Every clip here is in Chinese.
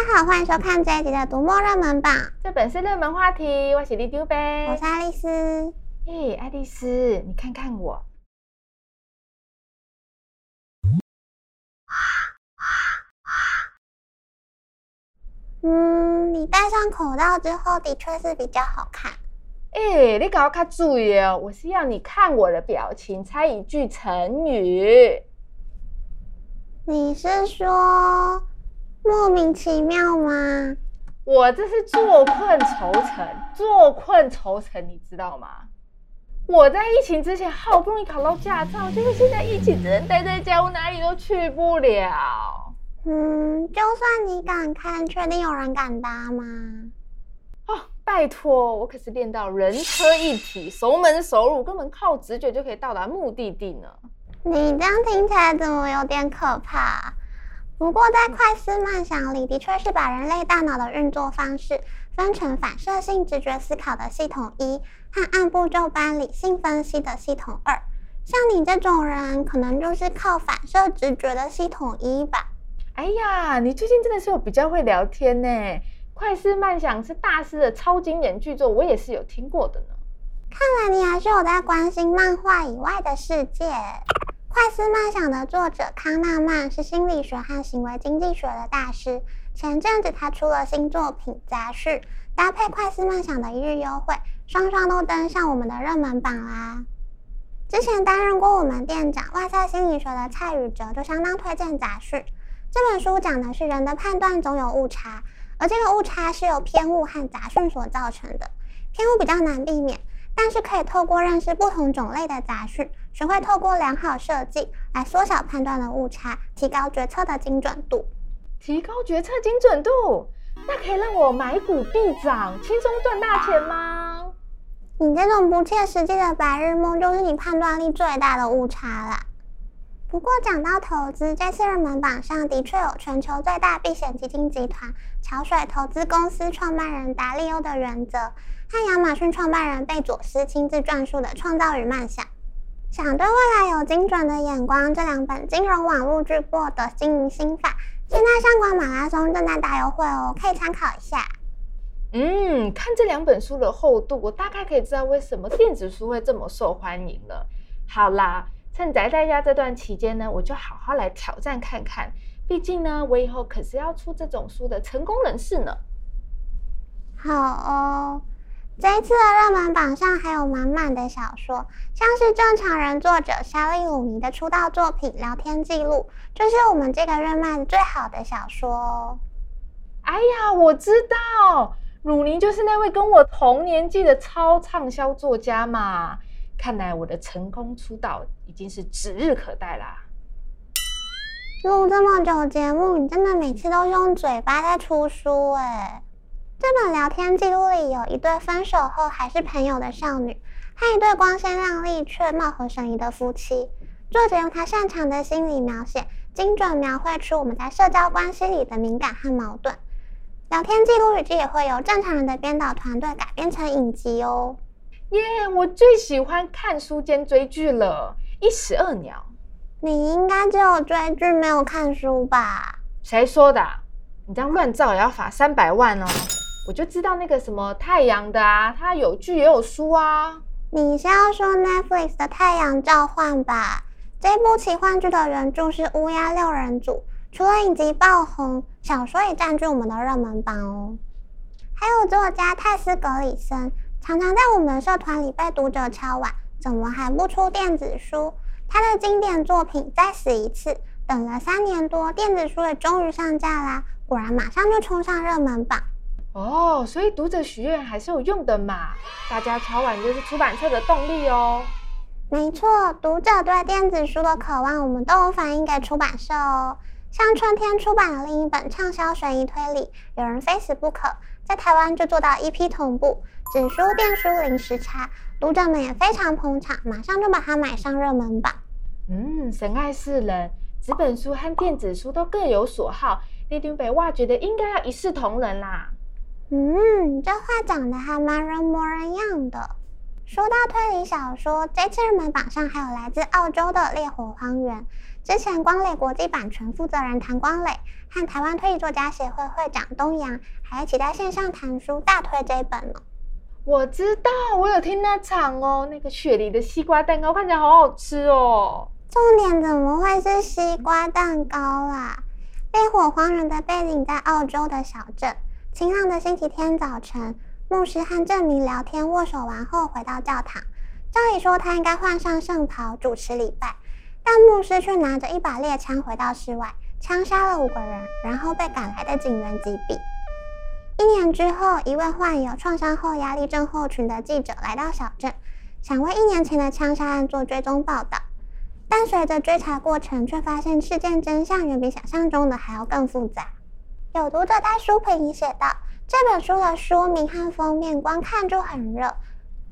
大家好，欢迎收看这一集的读墨热门榜。这本是热门话题，我是里长伯，我是爱丽丝。嘿，爱丽丝，你看看我。嗯，你戴上口罩之后，的确是比较好看。哎，你搞卡注意哦，我是要你看我的表情，猜一句成语。你是说？莫名其妙吗？我这是坐困愁城，坐困愁城，你知道吗？我在疫情之前好不容易考到驾照，结果现在疫情只能待在家，我哪里都去不了。嗯，就算你敢看，确定有人敢搭吗？哦，拜托，我可是练到人车一体，熟门熟路，根本靠直觉就可以到达目的地呢。你这样听起来怎么有点可怕？不过，在快思慢想里，的确是把人类大脑的运作方式分成反射性直觉思考的系统一和按部就班理性分析的系统二。像你这种人，可能就是靠反射直觉的系统一吧？哎呀，你最近真的是有比较会聊天呢！快思慢想是大师的超经典巨作，我也是有听过的呢。看来你还是有在关心漫画以外的世界。快思慢想的作者康纳曼是心理学和行为经济学的大师。前阵子他出了新作品《杂讯》，搭配快思慢想的一日优惠，双双都登上我们的热门榜啦。之前担任过我们店长外在心理学的蔡宇哲就相当推荐《杂讯》这本书，讲的是人的判断总有误差，而这个误差是由偏误和杂讯所造成的。偏误比较难避免。但是可以透过认识不同种类的杂讯，学会透过良好设计来缩小判断的误差，提高决策的精准度。提高决策精准度，那可以让我买股必涨，轻松赚大钱吗？你这种不切实际的白日梦，就是你判断力最大的误差啦。不过讲到投资，这次热门榜上的确有全球最大避险基金集团桥水投资公司创办人达利欧的原则，和亚马逊创办人贝佐斯亲自撰述的《创造与梦想》。想对未来有精准的眼光，这两本金融网络巨擘的经营心法，现在上官马拉松正在大优惠哦，可以参考一下。嗯，看这两本书的厚度，我大概可以知道为什么电子书会这么受欢迎了。好啦。趁宅在家这段期间呢，我就好好来挑战看看。毕竟呢，我以后可是要出这种书的成功人士呢。好哦，这一次的热门榜上还有满满的小说，像是《正常人》作者莎莉·鲁尼的出道作品《聊天记录》，就是我们这个月漫最好的小说哦。哎呀，我知道，鲁尼就是那位跟我同年纪的超畅销作家嘛。看来我的成功出道已经是指日可待啦！录这么久节目，你真的每次都用嘴巴在出书哎！这本聊天记录里有一对分手后还是朋友的少女，和一对光鲜亮丽却貌合神离的夫妻。作者用他擅长的心理描写，精准描绘出我们在社交关系里的敏感和矛盾。聊天记录日记也会由正常人的编导团队改编成影集哦。耶！Yeah, 我最喜欢看书兼追剧了，一石二鸟。你应该只有追剧没有看书吧？谁说的？你这样乱造也要罚三百万哦！我就知道那个什么太阳的啊，它有剧也有书啊。你是要说 Netflix 的《太阳召唤》吧？这部奇幻剧的原著是乌鸦六人组，除了影集爆红，小说也占据我们的热门榜哦。还有作家泰斯·格里森。常常在我们的社团里被读者敲碗，怎么还不出电子书？他的经典作品《再死一次》，等了三年多，电子书也终于上架啦！果然马上就冲上热门榜。哦，所以读者许愿还是有用的嘛！大家敲碗就是出版社的动力哦。没错，读者对电子书的渴望，我们都有反映给出版社哦。像春天出版的另一本畅销悬疑推理《有人非死不可》，在台湾就做到一批同步，纸书电书零时差，读者们也非常捧场，马上就把它买上热门榜。嗯，神爱世人，纸本书和电子书都各有所好，里长伯哇觉得应该要一视同仁啦。嗯，这话讲得还蛮人模人样的。说到推理小说，这次热门榜上还有来自澳洲的《烈火荒原》，之前光磊国际版权负责人谭光磊和台湾推理作家协会会长东阳还一起在线上谈书，大推这一本呢。我知道，我有听那场哦，那个雪梨的西瓜蛋糕看起来好好吃哦。重点怎么会是西瓜蛋糕啦？烈火荒原的背景在澳洲的小镇。晴朗的星期天早晨，牧师和镇民聊天握手完后回到教堂。照理说他应该换上圣袍主持礼拜，但牧师却拿着一把猎枪回到室外，枪杀了五个人，然后被赶来的警员击毙。一年之后，一位患有创伤后压力症候群的记者来到小镇，想为一年前的枪杀案做追踪报道。但随着追查过程，却发现事件真相远比想象中的还要更复杂。有读者在书评里写道：“这本书的书名和封面光看就很热，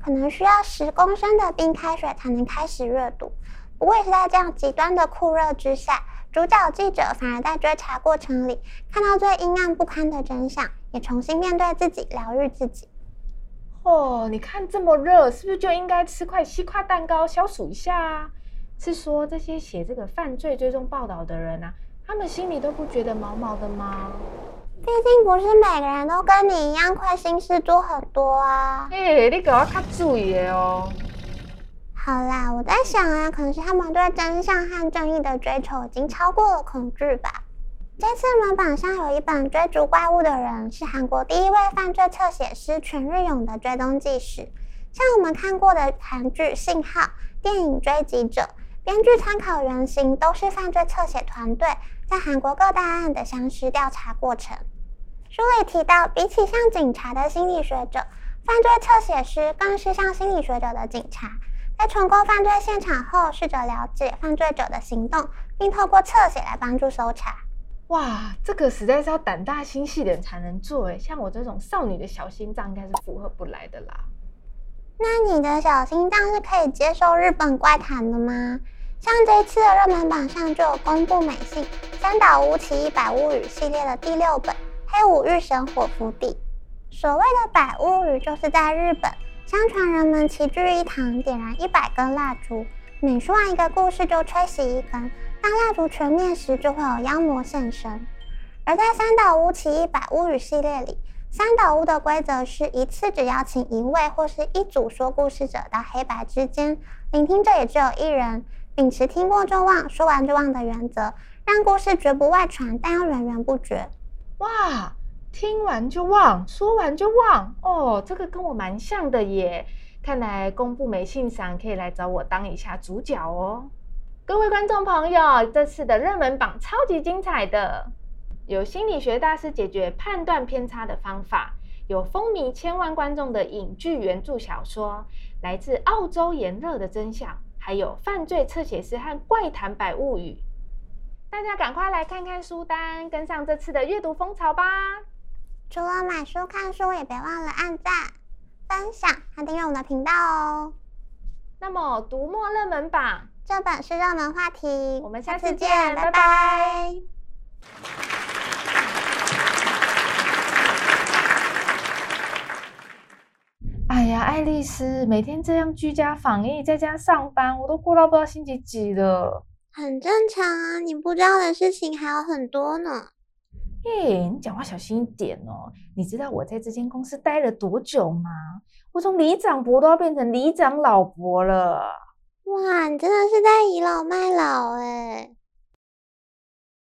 可能需要十公升的冰开水才能开始阅读。不过也是在这样极端的酷热之下。”主角记者反而在追查过程里看到最阴暗不堪的真相，也重新面对自己，疗愈自己。哦，你看这么热，是不是就应该吃块西瓜蛋糕消暑一下啊？是说这些写这个犯罪追踪报道的人啊，他们心里都不觉得毛毛的吗？毕竟不是每个人都跟你一样亏心事做很多啊。哎，你给我看注意哦。好啦，我在想啊，可能是他们对真相和正义的追求已经超过了恐惧吧。这次热门榜上有一本《追逐怪物的人》，是韩国第一位犯罪侧写师全日勇的追踪纪实。像我们看过的韩剧《信号》、电影《追击者》，编剧参考原型都是犯罪侧写团队在韩国各大案的详实调查过程。书里提到，比起像警察的心理学者，犯罪侧写师更是像心理学者的警察。在重构犯罪现场后，试着了解犯罪者的行动，并透过侧写来帮助搜查。哇，这个实在是要胆大心细的人才能做诶，像我这种少女的小心脏应该是负荷不来的啦。那你的小心脏是可以接受日本怪谈的吗？像这次的热门榜上就有公布美信三岛屋奇异百物语系列的第六本《黑五日神火福地》。所谓的百物语，就是在日本。相传人们齐聚一堂，点燃一百根蜡烛，每说完一个故事就吹熄一根。当蜡烛全灭时，就会有妖魔现身。而在三岛屋奇异百物语系列里，三岛屋的规则是一次只邀请一位或是一组说故事者到黑白之间，聆听者也只有一人，秉持听过就忘、说完就忘的原则，让故事绝不外传，但又源源不绝。哇！听完就忘，说完就忘哦，这个跟我蛮像的耶。看来公布没信赏可以来找我当一下主角哦。各位观众朋友，这次的热门榜超级精彩的，有心理学大师解决判断偏差的方法，有风靡千万观众的影剧原著小说，来自澳洲炎热的真相，还有犯罪侧写师和怪谈百物语。大家赶快来看看书单，跟上这次的阅读风潮吧！除了买书看书，也别忘了按赞、分享和订阅我们的频道哦。那么，读墨热门榜这本是热门话题，我们下次见，拜拜。哎呀，爱丽丝，每天这样居家防疫，在家上班，我都过到不知道星期几了。很正常啊，你不知道的事情还有很多呢。嘿，你讲话小心一点哦！你知道我在这间公司待了多久吗？我从里长伯都要变成里长老伯了。哇，你真的是在倚老卖老诶。